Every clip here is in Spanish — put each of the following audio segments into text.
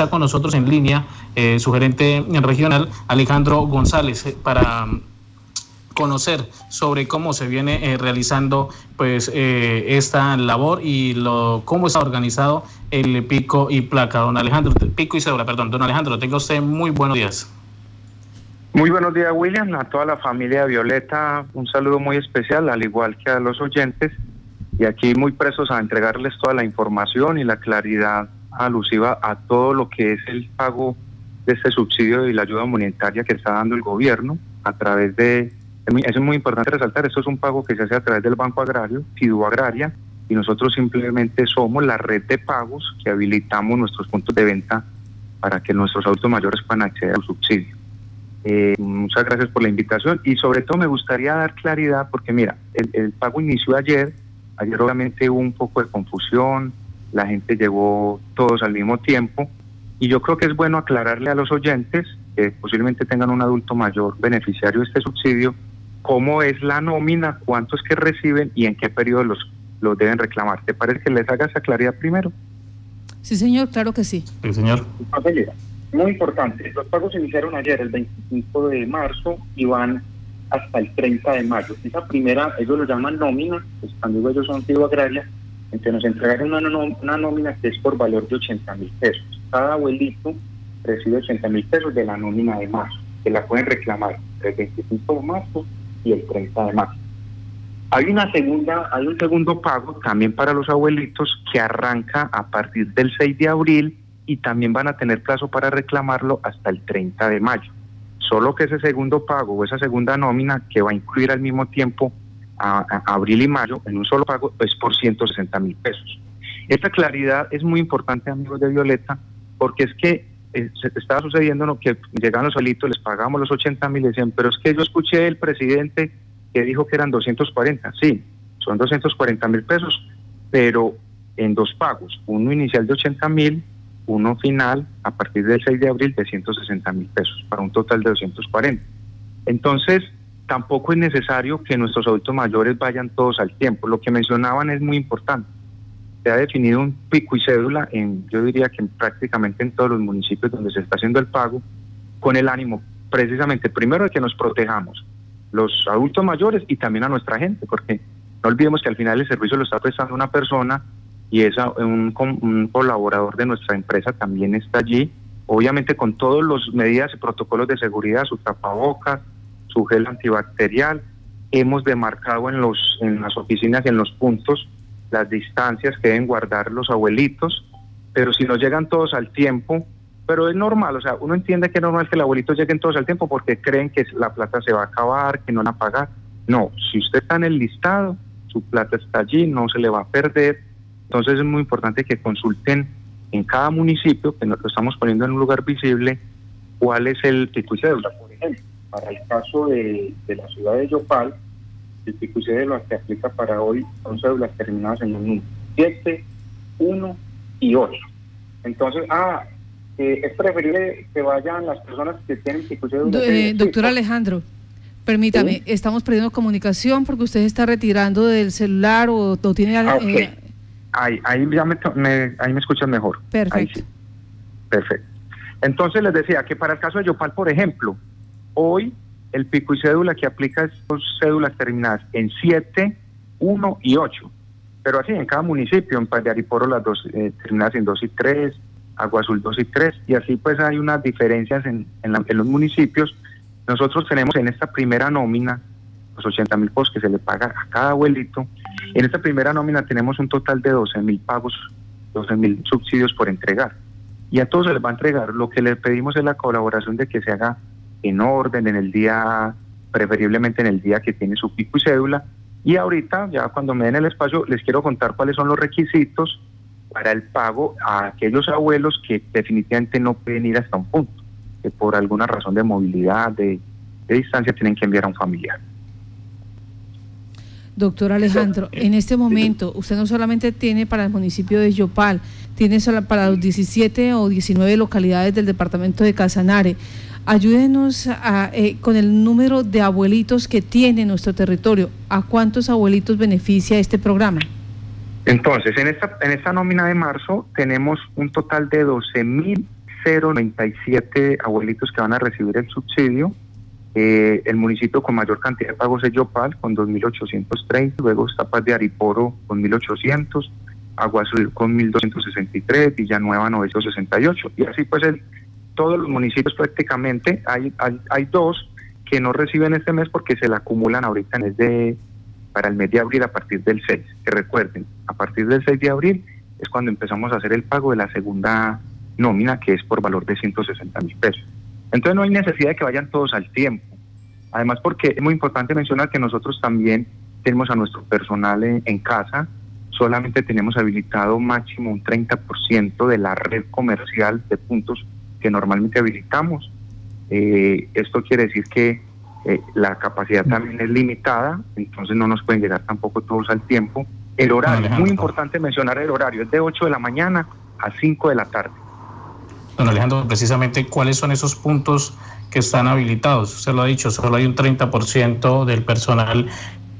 está con nosotros en línea eh, su gerente regional, Alejandro González, eh, para mm, conocer sobre cómo se viene eh, realizando pues esta labor y lo cómo está organizado el pico y placa. Don Alejandro, pico y cédula, perdón. Don Alejandro, tenga usted muy buenos días. Muy buenos días, William, a toda la familia Violeta, un saludo muy especial, al igual que a los oyentes, y aquí muy presos a entregarles toda la información y la claridad alusiva a todo lo que es el pago de este subsidio y la ayuda monetaria que está dando el gobierno a través de, es muy importante resaltar, esto es un pago que se hace a través del Banco Agrario, Fidu Agraria, y nosotros simplemente somos la red de pagos que habilitamos nuestros puntos de venta para que nuestros adultos mayores puedan acceder al subsidio. Eh, muchas gracias por la invitación y sobre todo me gustaría dar claridad porque mira, el, el pago inició ayer, ayer obviamente hubo un poco de confusión, la gente llegó todos al mismo tiempo y yo creo que es bueno aclararle a los oyentes que posiblemente tengan un adulto mayor beneficiario de este subsidio, cómo es la nómina, cuántos que reciben y en qué periodo los, los deben reclamar. ¿Te parece que les haga esa claridad primero? Sí, señor, claro que sí. Sí, señor. Muy importante, los pagos se iniciaron ayer, el 25 de marzo, y van hasta el 30 de mayo. Esa primera, ellos lo llaman nómina, pues cuando ellos son fido agraria, entonces nos entregaron una, nómina que es por valor de 80 mil pesos. Cada abuelito recibe 80 mil pesos de la nómina de marzo, que la pueden reclamar entre el 25 de marzo y el 30 de marzo. Hay una segunda, hay un segundo pago también para los abuelitos que arranca a partir del 6 de abril y también van a tener plazo para reclamarlo hasta el 30 de mayo. Solo que ese segundo pago o esa segunda nómina que va a incluir al mismo tiempo a, abril y mayo en un solo pago es por 160 mil pesos. Esta claridad es muy importante, amigos de Violeta, porque es que eh, se estaba sucediendo lo que llegan los solitos, les pagamos los 80 mil, decían, pero es que yo escuché el presidente que dijo que eran 240. Sí, son 240 mil pesos, pero en dos pagos, uno inicial de 80 mil, uno final a partir del 6 de abril de 160 mil pesos, para un total de 240. Entonces, tampoco es necesario que nuestros adultos mayores vayan todos al tiempo. Lo que mencionaban es muy importante. Se ha definido un pico y cédula en, yo diría que prácticamente en todos los municipios donde se está haciendo el pago, con el ánimo precisamente primero de que nos protejamos los adultos mayores y también a nuestra gente, porque no olvidemos que al final el servicio lo está prestando una persona y es un, un colaborador de nuestra empresa también está allí, obviamente con todas las medidas y protocolos de seguridad, su tapabocas, su gel antibacterial. Hemos demarcado en, los, en las oficinas y en los puntos las distancias que deben guardar los abuelitos, pero si no llegan todos al tiempo, pero es normal, o sea, uno entiende que es normal que los abuelitos lleguen todos al tiempo porque creen que la plata se va a acabar, que no van a pagar. No, si usted está en el listado, su plata está allí, no se le va a perder. Entonces es muy importante que consulten en cada municipio, que nos lo estamos poniendo en un lugar visible, cuál es el pico y cédula, por ejemplo. Para el caso de, la ciudad de Yopal, el pico y cédula que aplica para hoy son cédulas terminadas en un número 7, 1 y 8. Entonces, ah, eh, es preferible que vayan las personas que tienen y cédula. Eh, doctor Alejandro. Permítame, estamos perdiendo comunicación porque usted está retirando del celular o, tiene... Ah, eh, ahí, ahí, ya me, ahí me escuchan mejor. Perfecto. Perfecto. Entonces les decía que para el caso de Yopal, por ejemplo, Hoy el pico y cédula que aplica es cédulas terminadas en 7, 1 y 8. Pero así en cada municipio, en Payariporo las dos eh, terminadas en 2 y 3, Agua Azul 2 y 3, y así pues hay unas diferencias en, los municipios. Nosotros tenemos en esta primera nómina los 80 mil pagos que se le paga a cada abuelito. En esta primera nómina tenemos un total de 12 mil pagos, 12 mil subsidios por entregar. Y a todos se les va a entregar. Lo que le pedimos es la colaboración de que se haga en orden, en el día, preferiblemente en el día que tiene su pico y cédula. Y ahorita, ya cuando me den el espacio, les quiero contar cuáles son los requisitos para el pago a aquellos abuelos que definitivamente no pueden ir hasta un punto, que por alguna razón de movilidad, de, distancia, tienen que enviar a un familiar. Doctor Alejandro, en este momento usted no solamente tiene para el municipio de Yopal, tiene para los 17 o 19 localidades del departamento de Casanare ayúdenos a, eh, con el número de abuelitos que tiene nuestro territorio. ¿A cuántos abuelitos beneficia este programa? Entonces, en esta, en esta nómina de marzo tenemos un total de 12 mil 097 abuelitos que van a recibir el subsidio. Eh, el municipio con mayor cantidad de pagos es Yopal con 2.830, luego está Paz de Ariporo con 1.800, Agua Azul con 1.263, Villanueva 968 y así pues el, todos los municipios prácticamente hay, hay, hay dos que no reciben este mes porque se la acumulan ahorita en el de para el mes de abril a partir del 6. Que recuerden, a partir del 6 de abril es cuando empezamos a hacer el pago de la segunda nómina, que es por valor de 160 mil pesos. Entonces no hay necesidad de que vayan todos al tiempo. Además, porque es muy importante mencionar que nosotros también tenemos a nuestro personal en, casa, solamente tenemos habilitado máximo un 30% de la red comercial de puntos que normalmente habilitamos. Eh, esto quiere decir que eh, la capacidad también es limitada, entonces no nos pueden llegar tampoco todos al tiempo. El horario, muy importante mencionar el horario, es de 8 de la mañana a 5 de la tarde. Don Alejandro, precisamente cuáles son esos puntos que están habilitados. Usted lo ha dicho, solo hay un 30% del personal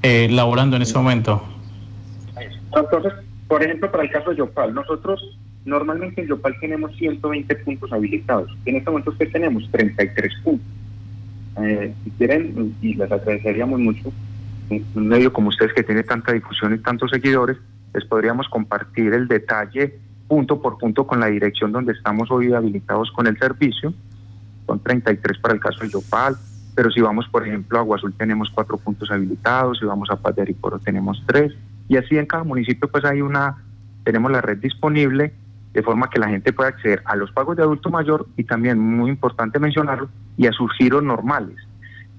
eh, laborando en ese momento. Entonces, por ejemplo, para el caso de Yopal, nosotros normalmente en Yopal tenemos 120 puntos habilitados. En este momento que tenemos 33 puntos. Eh, si quieren, y les agradeceríamos mucho, un medio como ustedes que tiene tanta difusión y tantos seguidores, les podríamos compartir el detalle punto por punto con la dirección donde estamos hoy habilitados con el servicio. Son 33 para el caso de Yopal, pero si vamos, por ejemplo, a Agua Azul tenemos cuatro puntos habilitados, si vamos a Paz de tenemos tres, y así en cada municipio pues hay una, tenemos la red disponible de forma que la gente pueda acceder a los pagos de adulto mayor y también, muy importante mencionarlo, y a sus giros normales.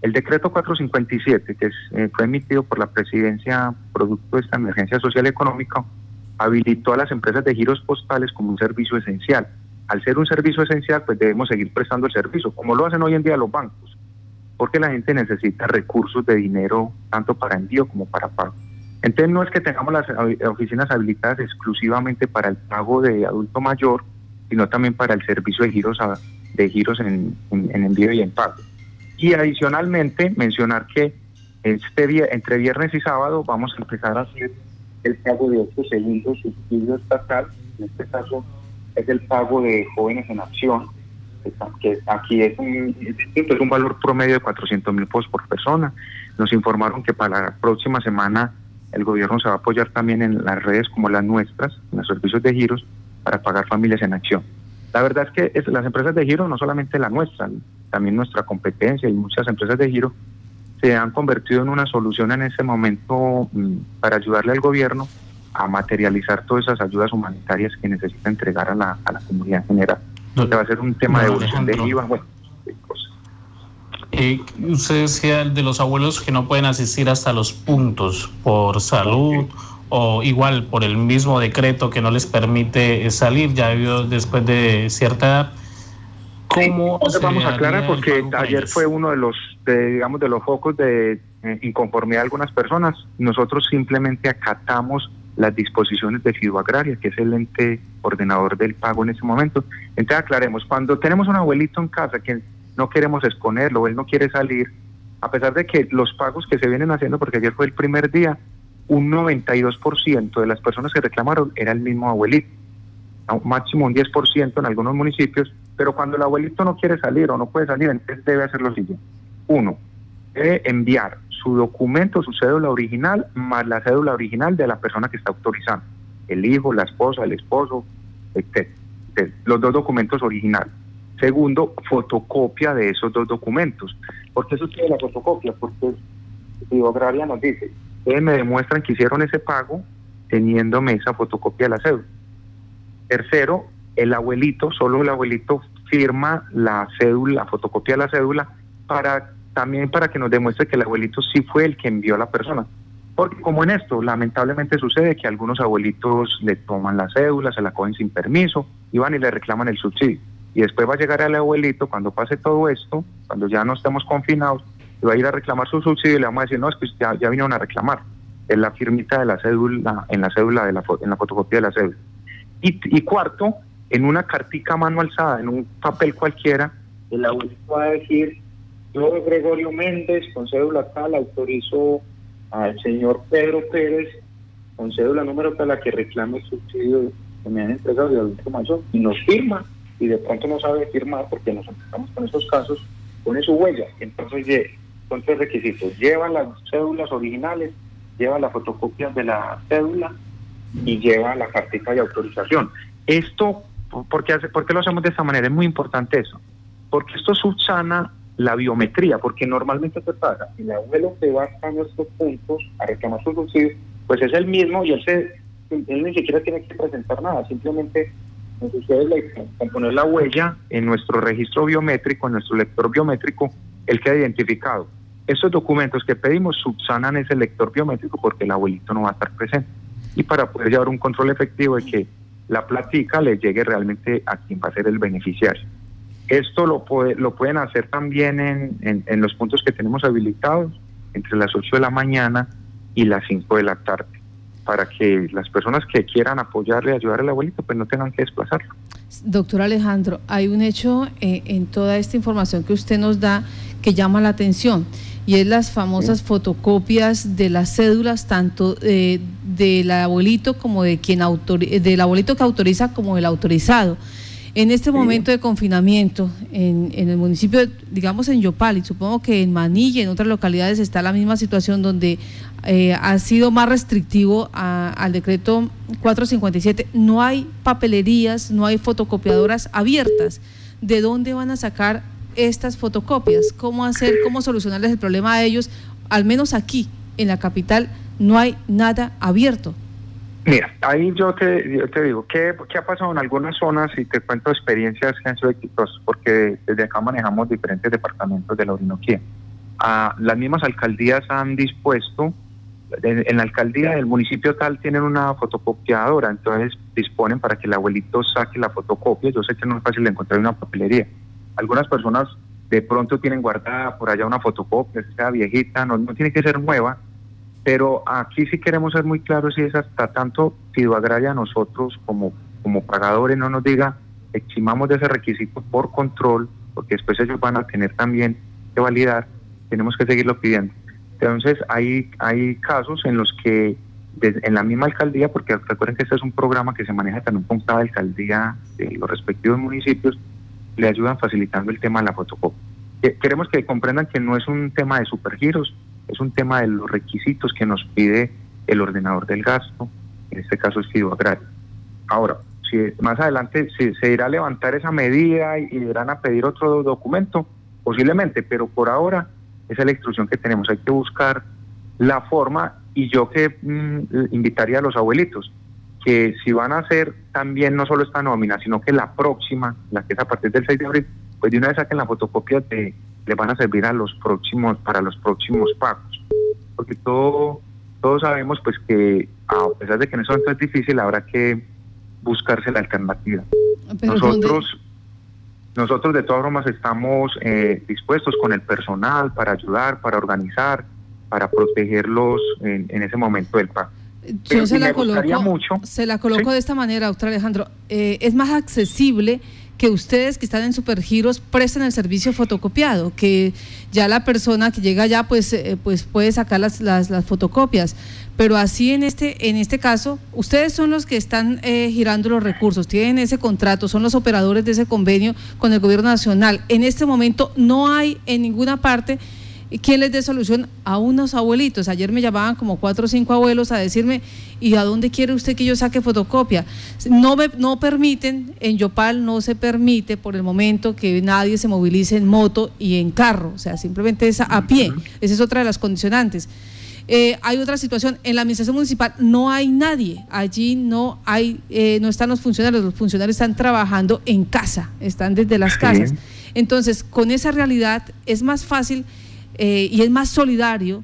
El decreto 457, que eh, fue emitido por la presidencia producto de esta emergencia social económica, habilitó a las empresas de giros postales como un servicio esencial. Al ser un servicio esencial, pues debemos seguir prestando el servicio, como lo hacen hoy en día los bancos, porque la gente necesita recursos de dinero tanto para envío como para pago. Entonces no es que tengamos las oficinas habilitadas exclusivamente para el pago de adulto mayor, sino también para el servicio de giros, de giros en, envío y en pago. Y adicionalmente mencionar que este entre viernes y sábado vamos a empezar a hacer el pago de otro segundo subsidio estatal, en este caso es el pago de jóvenes en acción, que aquí es un, es un valor promedio de 400 mil pesos por persona. Nos informaron que para la próxima semana el gobierno se va a apoyar también en las redes como las nuestras, en los servicios de giros, para pagar familias en acción. La verdad es que es, las empresas de giro, no solamente la nuestra, también nuestra competencia y muchas empresas de giro, se han convertido en una solución en ese momento mm, para ayudarle al gobierno a materializar todas esas ayudas humanitarias que necesita entregar a la, a la comunidad general. No, va a ser un tema de, de IVA, bueno, de cosas. Eh, usted decía de los abuelos que no pueden asistir hasta los puntos por salud o igual por el mismo decreto que no les permite salir ya después de cierta edad. ¿Cómo vamos a aclarar porque ayer fue uno de los, digamos, de los focos de eh, inconformidad de algunas personas. Nosotros simplemente acatamos las disposiciones de Fido Agraria, que es el ente ordenador del pago en ese momento. Entonces aclaremos, cuando tenemos un abuelito en casa que no queremos exponerlo, él no quiere salir, a pesar de que los pagos que se vienen haciendo, porque ayer fue el primer día, un 92% de las personas que reclamaron era el mismo abuelito, máximo un 10% en algunos municipios, pero cuando el abuelito no quiere salir o no puede salir, entonces debe hacer lo siguiente. Uno, debe enviar su documento, su cédula original, más la cédula original de la persona que está autorizando, el hijo, la esposa, el esposo, etc. Los dos documentos originales. Segundo, fotocopia de esos dos documentos. ¿Por qué tiene la fotocopia? Porque el Agraria nos dice, ustedes me demuestran que hicieron ese pago teniéndome esa fotocopia de la cédula. Tercero, el abuelito, solo el abuelito firma la cédula, la fotocopia de la cédula, para también para que nos demuestre que el abuelito sí fue el que envió a la persona. Porque como en esto, lamentablemente sucede que algunos abuelitos le toman la cédula, se la cogen sin permiso y van y le reclaman el subsidio y después va a llegar el abuelito cuando pase todo esto, cuando ya no estemos confinados, y va a ir a reclamar su subsidio y le vamos a decir, no, es que ya, ya vinieron a reclamar. en la firmita de la cédula, en la cédula, de la, en la fotocopia de la cédula. Y, cuarto, en una cartica mano alzada, en un papel cualquiera, el abuelito va a decir, yo, Gregorio Méndez, con cédula tal, autorizo al señor Pedro Pérez, con cédula número tal, a que reclame el subsidio que me han entregado de adulto mayor, y nos firma y de pronto no sabe firmar porque nos enfrentamos con estos casos, pone su huella. Entonces, son tres requisitos. Lleva las cédulas originales, lleva las fotocopias de la cédula y lleva la cartita de autorización. Esto, ¿por qué, hace, ¿por lo hacemos de esta manera? Es muy importante eso. Porque esto subsana la biometría, porque normalmente se pasa, el abuelo que va a nuestros puntos a reclamar su subsidio, pues es el mismo y él, se, él ni siquiera tiene que presentar nada, simplemente ustedes le con poner la huella en nuestro registro biométrico, en nuestro lector biométrico, él queda identificado. Estos documentos que pedimos subsanan ese lector biométrico porque el abuelito no va a estar presente. Y para poder llevar un control efectivo de que la platica le llegue realmente a quien va a ser el beneficiario. Esto lo, puede, lo pueden hacer también en, en los puntos que tenemos habilitados, entre las 8 de la mañana y las 5 de la tarde para que las personas que quieran apoyarle, ayudar al abuelito, pues no tengan que desplazarlo. Doctor Alejandro, hay un hecho eh, en toda esta información que usted nos da que llama la atención y es las famosas fotocopias de las cédulas tanto eh, del abuelito como de quien del abuelito que autoriza como del autorizado. En este momento de confinamiento en, el municipio, digamos en Yopal, y supongo que en Manilla y en otras localidades está la misma situación donde eh, ha sido más restrictivo al decreto 457, no hay papelerías, no hay fotocopiadoras abiertas. ¿De dónde van a sacar estas fotocopias? ¿Cómo hacer, cómo solucionarles el problema a ellos? Al menos aquí, en la capital, no hay nada abierto. Mira, ahí yo te, te digo, ¿qué, ha pasado en algunas zonas? Y te cuento experiencias que han sido exitosas, porque desde acá manejamos diferentes departamentos de la Orinoquía. Ah, las mismas alcaldías han dispuesto, en, la alcaldía del municipio tal tienen una fotocopiadora, entonces disponen para que el abuelito saque la fotocopia. Yo sé que no es fácil encontrar una papelería. Algunas personas de pronto tienen guardada por allá una fotocopia, sea viejita, no, no tiene que ser nueva, pero aquí sí queremos ser muy claros y es hasta tanto Fido Agraria nosotros como, como pagadores no nos diga eximamos de ese requisito por control, porque después ellos van a tener también que validar, tenemos que seguirlo pidiendo. Entonces hay, hay casos en los que en la misma alcaldía, porque recuerden que este es un programa que se maneja también con cada alcaldía de los respectivos municipios, le ayudan facilitando el tema de la fotocopia. Queremos que comprendan que no es un tema de supergiros, es un tema de los requisitos que nos pide el ordenador del gasto, en este caso es Fido Agrario. Ahora, si más adelante se, se irá a levantar esa medida y, irán a pedir otro documento, posiblemente, pero por ahora esa es la instrucción que tenemos. Hay que buscar la forma y yo que mm, invitaría a los abuelitos que si van a hacer también no solo esta nómina, sino que la próxima, la que es a partir del 6 de abril, pues de una vez saquen la fotocopia de le van a servir a los próximos, para los próximos pagos. Porque todo, todos sabemos pues que a pesar de que en eso es difícil, habrá que buscarse la alternativa. nosotros, nosotros de todas formas estamos eh, dispuestos con el personal para ayudar, para organizar, para protegerlos en, ese momento del pago. Yo se la, coloco, mucho, se la coloco de esta manera, doctor Alejandro. Eh, es más accesible que ustedes que están en Supergiros presten el servicio fotocopiado, que ya la persona que llega allá pues, eh, pues puede sacar las, las, fotocopias. Pero así en este, en este caso, ustedes son los que están eh, girando los recursos, tienen ese contrato, son los operadores de ese convenio con el gobierno nacional. En este momento no hay en ninguna parte ¿Quién les dé solución a unos abuelitos? Ayer me llamaban como cuatro o cinco abuelos a decirme, ¿y a dónde quiere usted que yo saque fotocopia? No, no permiten, en Yopal no se permite por el momento que nadie se movilice en moto y en carro, o sea, simplemente es a, pie. Esa es otra de las condicionantes. Eh, hay otra situación, en la administración municipal no hay nadie, allí no hay, eh, no están los funcionarios, los funcionarios están trabajando en casa, están desde las casas. Entonces, con esa realidad es más fácil eh, y es más solidario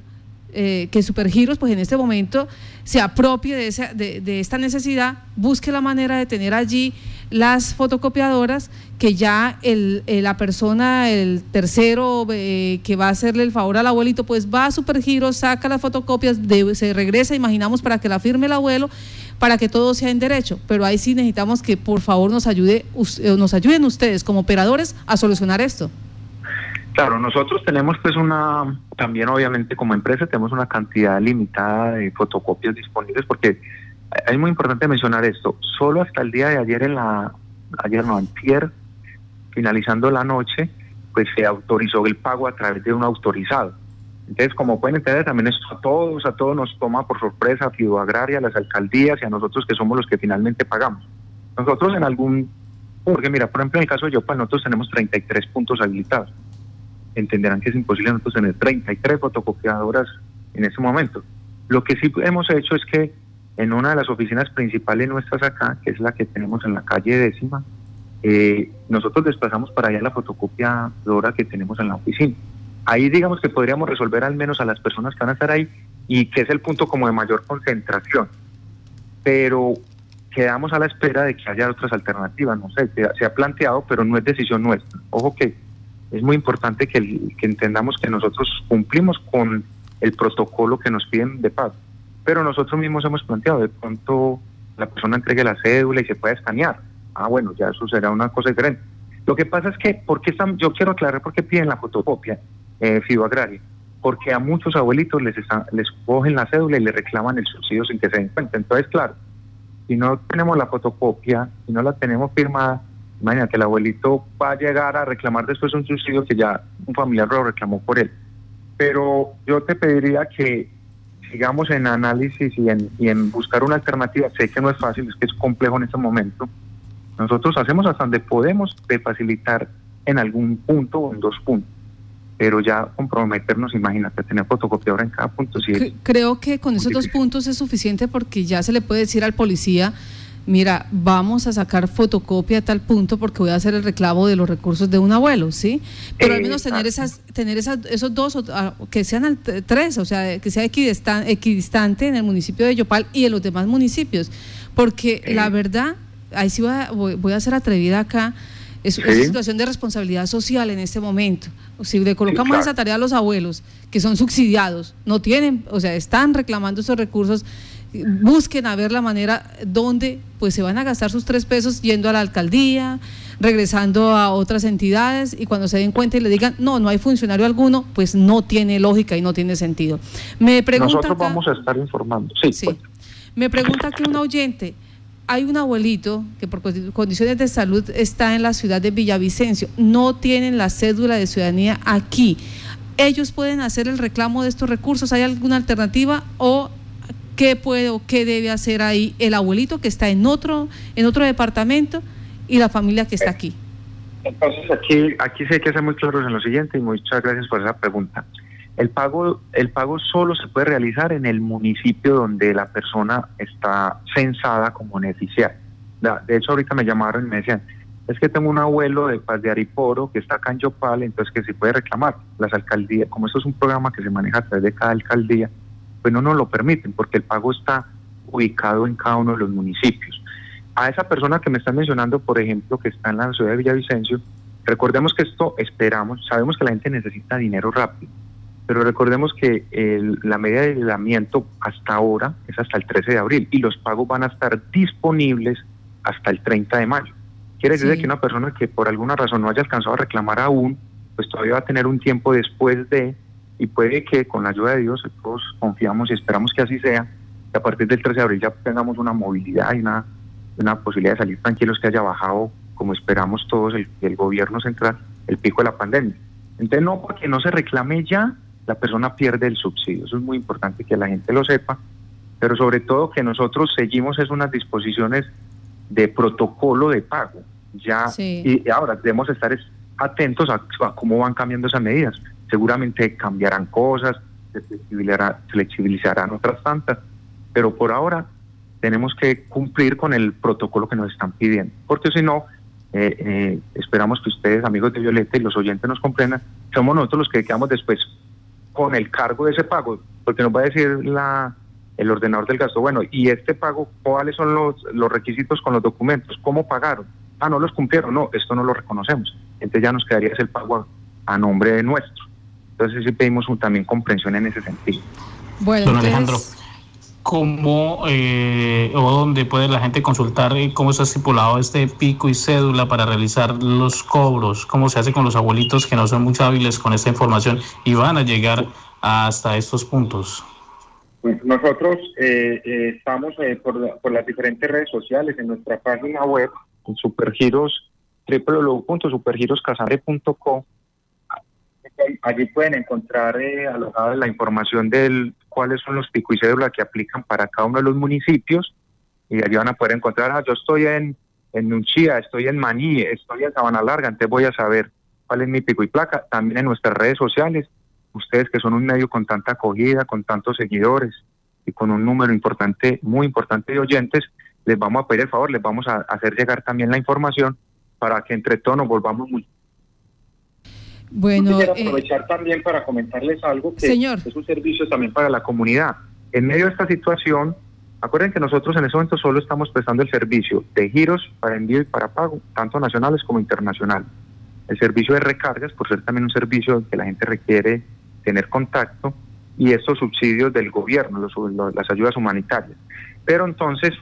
eh, que Supergiros, pues en este momento se apropie de, esa, de, esta necesidad, busque la manera de tener allí las fotocopiadoras que ya el, eh, la persona, el tercero que va a hacerle el favor al abuelito, pues va a Supergiros, saca las fotocopias, se regresa, imaginamos, para que la firme el abuelo, para que todo sea en derecho. Pero ahí sí necesitamos que por favor nos, ayude, nos ayuden ustedes como operadores a solucionar esto. Claro, nosotros tenemos pues una, también obviamente como empresa tenemos una cantidad limitada de fotocopias disponibles porque es muy importante mencionar esto, solo hasta el día de ayer en la, ayer no, antier, finalizando la noche, pues se autorizó el pago a través de un autorizado. Entonces, como pueden entender, también esto a todos, a todos nos toma por sorpresa, a Fido Agraria, a las alcaldías y a nosotros que somos los que finalmente pagamos. Nosotros en algún, porque mira, por ejemplo, en el caso de Yopal, nosotros tenemos 33 puntos habilitados. Entenderán que es imposible nosotros tener 33 fotocopiadoras en ese momento. Lo que sí hemos hecho es que en una de las oficinas principales nuestras acá, que es la que tenemos en la calle décima, eh, nosotros desplazamos para allá la fotocopiadora que tenemos en la oficina. Ahí digamos que podríamos resolver al menos a las personas que van a estar ahí y que es el punto como de mayor concentración. Pero quedamos a la espera de que haya otras alternativas, no sé, se, ha planteado, pero no es decisión nuestra. Ojo que es muy importante que, que entendamos que nosotros cumplimos con el protocolo que nos piden de paz, pero nosotros mismos hemos planteado, de pronto la persona entregue la cédula y se puede escanear. Ah, bueno, ya eso será una cosa diferente. Lo que pasa es que, ¿por qué están, yo quiero aclarar por qué piden la fotocopia eh, Agraria, porque a muchos abuelitos les, les cogen la cédula y le reclaman el subsidio sin que se den cuenta. Entonces, claro, si no tenemos la fotocopia, si no la tenemos firmada, imagínate, el abuelito va a llegar a reclamar después un subsidio que ya un familiar lo reclamó por él. Pero yo te pediría que sigamos en análisis y en, y en buscar una alternativa. Sé que no es fácil, es que es complejo en este momento. Nosotros hacemos hasta donde podemos de facilitar en algún punto o en dos puntos pero ya comprometernos, imagínate, tener fotocopiadora en cada punto. Creo que con esos dos puntos es suficiente porque ya se le puede decir al policía, mira, vamos a sacar fotocopia a tal punto porque voy a hacer el reclamo de los recursos de un abuelo, ¿sí? Pero al menos tener esas, tener esas, esos dos, ah, que sean tres, o sea, que sea equidistante en el municipio de Yopal y en los demás municipios, porque la verdad, ahí sí voy a, voy a ser atrevida acá, es una situación de responsabilidad social en este momento. Si le colocamos esa tarea a los abuelos, que son subsidiados, no tienen, o sea, están reclamando esos recursos, busquen a ver la manera donde pues se van a gastar sus tres pesos yendo a la alcaldía, regresando a otras entidades y cuando se den cuenta y le digan, no, no hay funcionario alguno, pues no tiene lógica y no tiene sentido. Me pregunta Nosotros vamos a estar informando. Sí, sí. Pues. Me pregunta que un oyente, hay un abuelito que por condiciones de salud está en la ciudad de Villavicencio, no tienen la cédula de ciudadanía aquí. ¿Ellos pueden hacer el reclamo de estos recursos? ¿Hay alguna alternativa o qué puede o qué debe hacer ahí el abuelito que está en otro en otro departamento y la familia que está aquí? Entonces aquí aquí sí hay que ser muy claros en lo siguiente y muchas gracias por esa pregunta. El pago, el pago solo se puede realizar en el municipio donde la persona está censada como beneficiaria. De hecho, ahorita me llamaron y me decían, es que tengo un abuelo de Paz de Ariporo que está acá en Yopal, entonces que se puede reclamar. Las alcaldías, como esto es un programa que se maneja a través de cada alcaldía, pues no nos lo permiten porque el pago está ubicado en cada uno de los municipios. A esa persona que me están mencionando, por ejemplo, que está en la ciudad de Villavicencio, recordemos que esto esperamos, sabemos que la gente necesita dinero rápido pero recordemos que la media de aislamiento hasta ahora es hasta el 13 de abril y los pagos van a estar disponibles hasta el 30 de mayo. Quiere decir que una persona que por alguna razón no haya alcanzado a reclamar aún, pues todavía va a tener un tiempo después de, y puede que con la ayuda de Dios, todos confiamos y esperamos que así sea, que a partir del 13 de abril ya tengamos una movilidad y una, una posibilidad de salir tranquilos que haya bajado, como esperamos todos, el, el gobierno central, el pico de la pandemia. Entonces no porque no se reclame ya, la persona pierde el subsidio. Eso es muy importante que la gente lo sepa, pero sobre todo que nosotros seguimos es unas disposiciones de protocolo de pago. Ya y ahora debemos estar atentos a, cómo van cambiando esas medidas. Seguramente cambiarán cosas, se flexibilizarán otras tantas, pero por ahora tenemos que cumplir con el protocolo que nos están pidiendo, porque si no, eh, eh, esperamos que ustedes, amigos de Violeta y los oyentes nos comprendan, somos nosotros los que quedamos después con el cargo de ese pago, porque nos va a decir la, el ordenador del gasto, bueno, y este pago, ¿cuáles son los, requisitos con los documentos? ¿Cómo pagaron? Ah, no los cumplieron, no, esto no lo reconocemos. Entonces ya nos quedaría ese pago a, nombre de nuestro. Entonces sí pedimos también comprensión en ese sentido. Bueno, Don Alejandro, ¿cómo eh, o dónde puede la gente consultar cómo está estipulado este pico y cédula para realizar los cobros? ¿Cómo se hace con los abuelitos que no son muy hábiles con esta información y van a llegar hasta estos puntos? nosotros eh, eh, estamos por, por, las diferentes redes sociales en nuestra página web, en Supergiros www.supergiroscasanare.co. Allí pueden encontrar eh, alojada la información de cuáles son los pico y cédula que aplican para cada uno de los municipios y allí van a poder encontrar, ah, yo estoy en, en estoy en Maní, estoy en Sabana Larga, entonces voy a saber cuál es mi pico y placa. También en nuestras redes sociales, ustedes que son un medio con tanta acogida, con tantos seguidores y con un número importante, muy importante de oyentes, les vamos a pedir el favor, les vamos a hacer llegar también la información para que entre todos nos volvamos muy... Bueno, quiero eh, aprovechar también para comentarles algo que es un servicio también para la comunidad. En medio de esta situación, acuerden que nosotros en ese momento solo estamos prestando el servicio de giros para envío y para pago, tanto nacionales como internacional. El servicio de recargas, por ser también un servicio que la gente requiere tener contacto, y estos subsidios del gobierno, las ayudas humanitarias. Pero entonces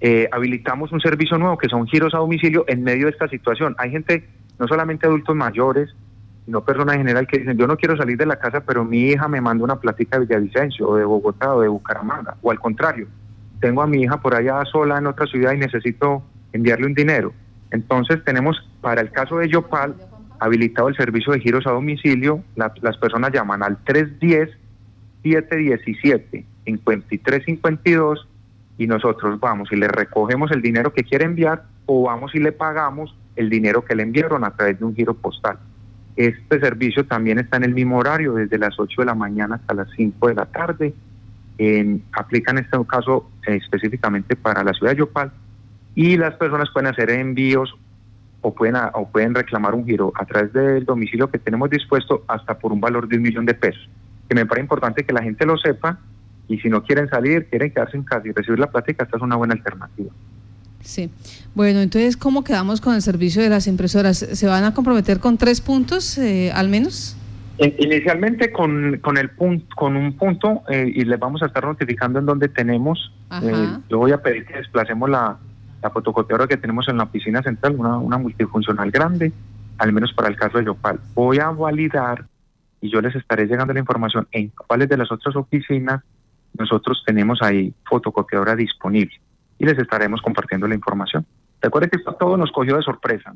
eh, habilitamos un servicio nuevo que son giros a domicilio en medio de esta situación. Hay gente, no solamente adultos mayores, sino personas en general que dicen, yo no quiero salir de la casa, pero mi hija me manda una plática de Villavicencio o de Bogotá o de Bucaramanga, o al contrario, tengo a mi hija por allá sola en otra ciudad y necesito enviarle un dinero. Entonces tenemos, para el caso de Yopal, habilitado el servicio de giros a domicilio, las personas llaman al 310 717 5352 y nosotros vamos y le recogemos el dinero que quiere enviar o vamos y le pagamos el dinero que le enviaron a través de un giro postal. Este servicio también está en el mismo horario, desde las 8 de la mañana hasta las 5 de la tarde. En, aplica en este caso eh, específicamente para la ciudad de Yopal y las personas pueden hacer envíos o pueden, o pueden reclamar un giro a través del domicilio que tenemos dispuesto hasta por un valor de un millón de pesos. Que me parece importante que la gente lo sepa y si no quieren salir, quieren quedarse en casa y recibir la plática, esta es una buena alternativa. Sí. Bueno, entonces, ¿cómo quedamos con el servicio de las impresoras? ¿Se van a comprometer con tres puntos eh, al menos? Inicialmente con, con, el punto, con un punto eh, y les vamos a estar notificando en donde tenemos. Eh, yo voy a pedir que desplacemos la, la fotocopiadora que tenemos en la oficina central, una, una multifuncional grande, al menos para el caso de Yopal. Voy a validar y yo les estaré llegando la información en cuáles de las otras oficinas nosotros tenemos ahí fotocopiadora disponible y les estaremos compartiendo la información. Recuerden que todo nos cogió de sorpresa.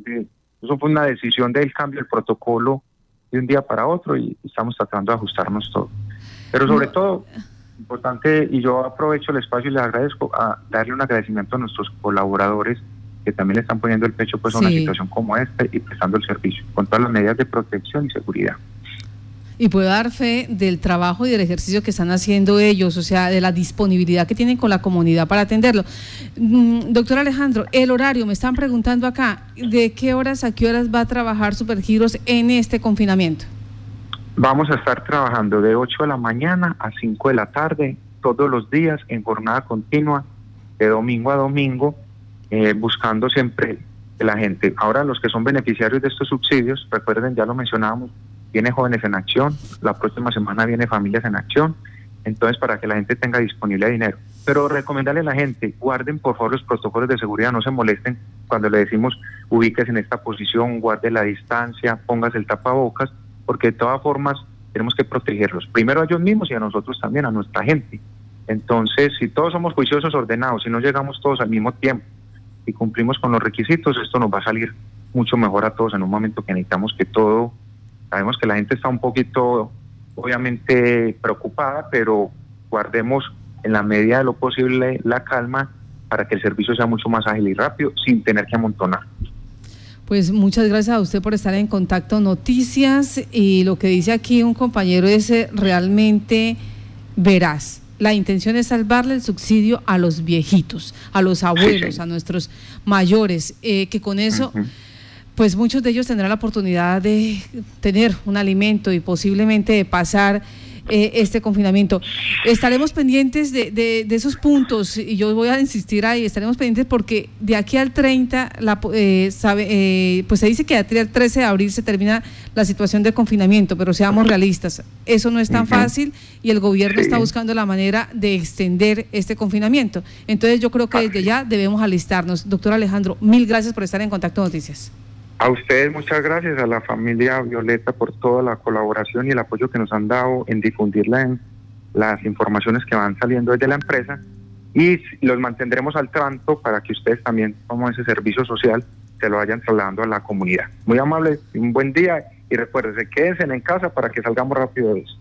Eso fue una decisión del cambio del protocolo de un día para otro y estamos tratando de ajustarnos todo. Pero sobre todo, importante, y yo aprovecho el espacio y les agradezco a darle un agradecimiento a nuestros colaboradores que también le están poniendo el pecho pues a una situación como esta y prestando el servicio con todas las medidas de protección y seguridad y puedo dar fe del trabajo y del ejercicio que están haciendo ellos, o sea, de la disponibilidad que tienen con la comunidad para atenderlo. Mm, doctor Alejandro, el horario, me están preguntando acá, ¿de qué horas a qué horas va a trabajar Supergiros en este confinamiento? Vamos a estar trabajando de 8 de la mañana a 5 de la tarde, todos los días, en jornada continua, de domingo a domingo, eh, buscando siempre la gente, ahora los que son beneficiarios de estos subsidios, recuerden, ya lo mencionábamos, viene Jóvenes en Acción, la próxima semana viene Familias en Acción, entonces para que la gente tenga disponible dinero. Pero recomendarle a la gente, guarden por favor los protocolos de seguridad, no se molesten cuando le decimos ubíquese en esta posición, guarde la distancia, póngase el tapabocas, porque de todas formas tenemos que protegerlos, primero a ellos mismos y a nosotros también, a nuestra gente. Entonces, si todos somos juiciosos, ordenados, si no llegamos todos al mismo tiempo y cumplimos con los requisitos, esto nos va a salir mucho mejor a todos en un momento que necesitamos que todo Sabemos que la gente está un poquito, obviamente, preocupada, pero guardemos en la medida de lo posible la calma para que el servicio sea mucho más ágil y rápido sin tener que amontonar. Pues muchas gracias a usted por estar en contacto Noticias y lo que dice aquí un compañero es eh, realmente veraz. La intención es salvarle el subsidio a los viejitos, a los abuelos, a nuestros mayores, eh, que con eso pues muchos de ellos tendrán la oportunidad de tener un alimento y posiblemente de pasar eh, este confinamiento. Estaremos pendientes de, esos puntos y yo voy a insistir ahí, estaremos pendientes porque de aquí al 30, la, eh, sabe, eh, pues se dice que el 13 de abril se termina la situación de confinamiento, pero seamos realistas, eso no es tan fácil y el gobierno está buscando la manera de extender este confinamiento. Entonces yo creo que desde ya debemos alistarnos. Doctor Alejandro, mil gracias por estar en Contacto Noticias. A ustedes muchas gracias, a la familia Violeta por toda la colaboración y el apoyo que nos han dado en difundir las informaciones que van saliendo desde la empresa y los mantendremos al tanto para que ustedes también, como ese servicio social, se lo vayan trasladando a la comunidad. Muy amable, un buen día y recuérdense, quédense en casa para que salgamos rápido de eso.